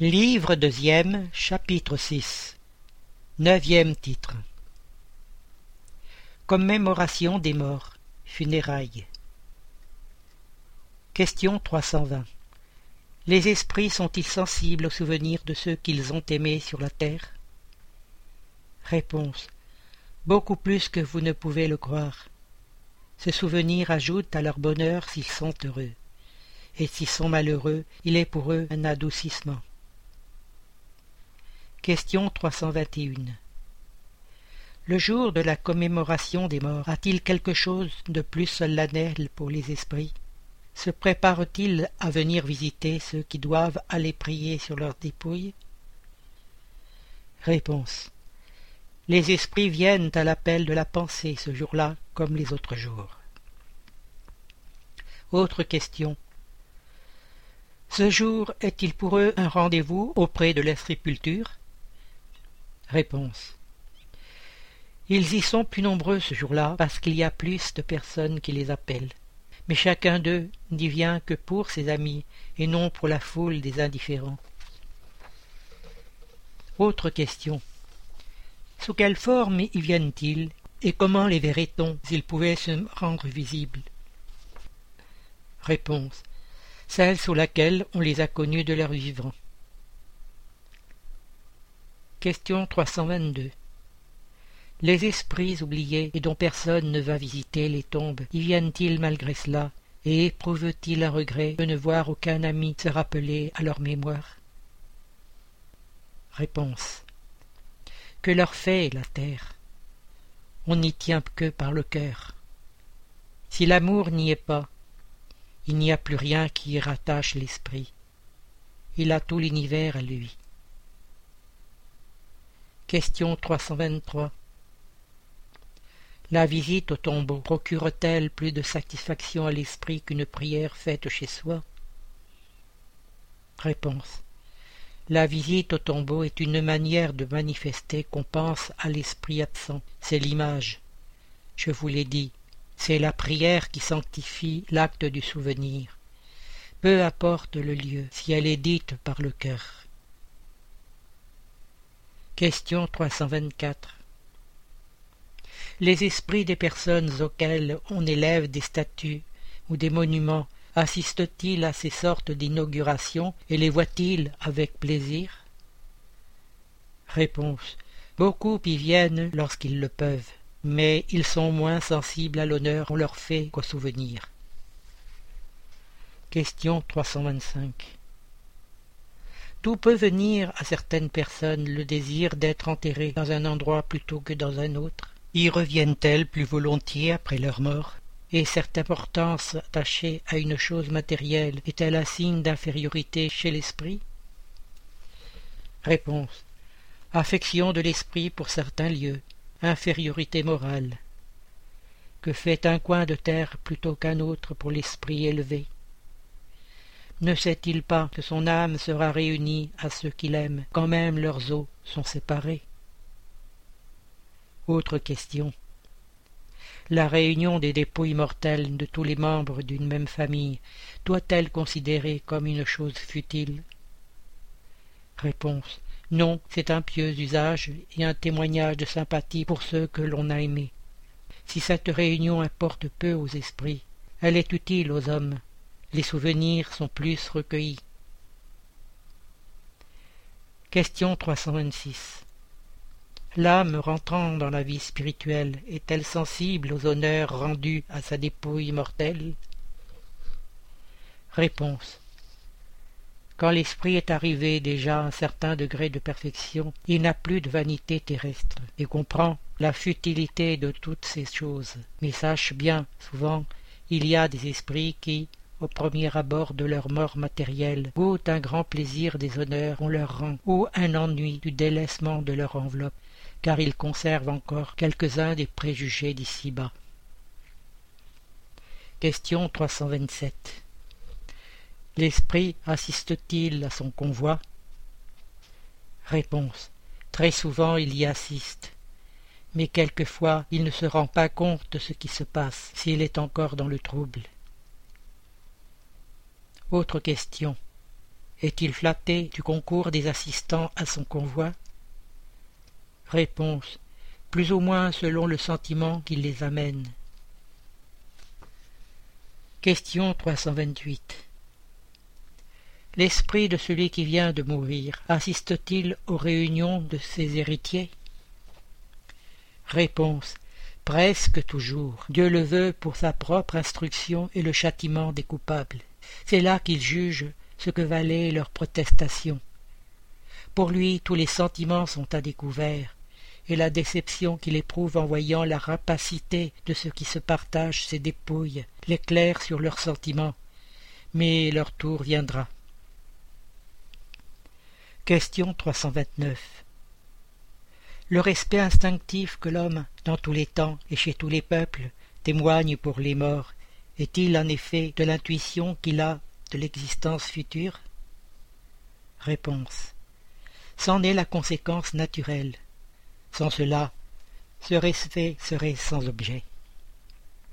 Livre deuxième, chapitre 6 Neuvième titre Commémoration des morts, funérailles Question 320 Les esprits sont-ils sensibles aux souvenirs de ceux qu'ils ont aimés sur la terre? Réponse Beaucoup plus que vous ne pouvez le croire. Ce souvenir ajoute à leur bonheur s'ils sont heureux. Et s'ils sont malheureux, il est pour eux un adoucissement. Question 321 Le jour de la commémoration des morts a-t-il quelque chose de plus solennel pour les esprits? Se préparent-ils à venir visiter ceux qui doivent aller prier sur leurs dépouilles? Réponse. Les esprits viennent à l'appel de la pensée ce jour-là comme les autres jours. Autre question. Ce jour est-il pour eux un rendez-vous auprès de la sépulture? Réponse. Ils y sont plus nombreux ce jour-là parce qu'il y a plus de personnes qui les appellent. Mais chacun d'eux n'y vient que pour ses amis et non pour la foule des indifférents. Autre question. Sous quelle forme y viennent-ils et comment les verrait-on s'ils pouvaient se rendre visibles? Réponse. Celle sous laquelle on les a connus de leur vivant. Question 322 Les esprits oubliés et dont personne ne va visiter les tombes, y viennent-ils malgré cela, et éprouvent-ils un regret de ne voir aucun ami se rappeler à leur mémoire? Réponse Que leur fait la terre? On n'y tient que par le cœur. Si l'amour n'y est pas, il n'y a plus rien qui y rattache l'esprit. Il a tout l'univers à lui. Question 323 La visite au tombeau procure-t-elle plus de satisfaction à l'esprit qu'une prière faite chez soi? Réponse La visite au tombeau est une manière de manifester qu'on pense à l'esprit absent. C'est l'image. Je vous l'ai dit, c'est la prière qui sanctifie l'acte du souvenir. Peu importe le lieu, si elle est dite par le cœur. Question 324 Les esprits des personnes auxquelles on élève des statues ou des monuments assistent-ils à ces sortes d'inaugurations et les voient-ils avec plaisir? Réponse. Beaucoup y viennent lorsqu'ils le peuvent, mais ils sont moins sensibles à l'honneur qu'on leur fait qu'au souvenir. Question 325 tout peut venir à certaines personnes le désir d'être enterrées dans un endroit plutôt que dans un autre. Y reviennent-elles plus volontiers après leur mort? Et cette importance attachée à une chose matérielle est-elle un signe d'infériorité chez l'esprit? Réponse. Affection de l'esprit pour certains lieux, infériorité morale. Que fait un coin de terre plutôt qu'un autre pour l'esprit élevé? Ne sait-il pas que son âme sera réunie à ceux qu'il aime, quand même leurs os sont séparés? Autre question. La réunion des dépouilles mortelles de tous les membres d'une même famille doit-elle considérer comme une chose futile? Réponse. Non, c'est un pieux usage et un témoignage de sympathie pour ceux que l'on a aimés. Si cette réunion importe peu aux esprits, elle est utile aux hommes, les souvenirs sont plus recueillis. Question 326 L'âme rentrant dans la vie spirituelle est-elle sensible aux honneurs rendus à sa dépouille mortelle? Réponse Quand l'esprit est arrivé déjà à un certain degré de perfection, il n'a plus de vanité terrestre et comprend la futilité de toutes ces choses. Mais sache bien, souvent, il y a des esprits qui, au premier abord de leur mort matérielle, goûtent un grand plaisir des honneurs qu'on leur rend, ou un ennui du délaissement de leur enveloppe, car ils conservent encore quelques-uns des préjugés d'ici-bas. Question 327 L'esprit assiste-t-il à son convoi? Réponse Très souvent il y assiste, mais quelquefois il ne se rend pas compte de ce qui se passe s'il est encore dans le trouble. Autre question. Est-il flatté du concours des assistants à son convoi? Réponse. Plus ou moins selon le sentiment qui les amène. Question 328. L'esprit de celui qui vient de mourir assiste-t-il aux réunions de ses héritiers? Réponse. Presque toujours. Dieu le veut pour sa propre instruction et le châtiment des coupables. C'est là qu'il juge ce que valaient leurs protestations. Pour lui, tous les sentiments sont à découvert, et la déception qu'il éprouve en voyant la rapacité de ceux qui se partagent ses dépouilles l'éclaire sur leurs sentiments. Mais leur tour viendra. Question 329 Le respect instinctif que l'homme, dans tous les temps et chez tous les peuples, témoigne pour les morts, est-il en effet de l'intuition qu'il a de l'existence future? Réponse. C'en est la conséquence naturelle. Sans cela, ce respect serait sans objet.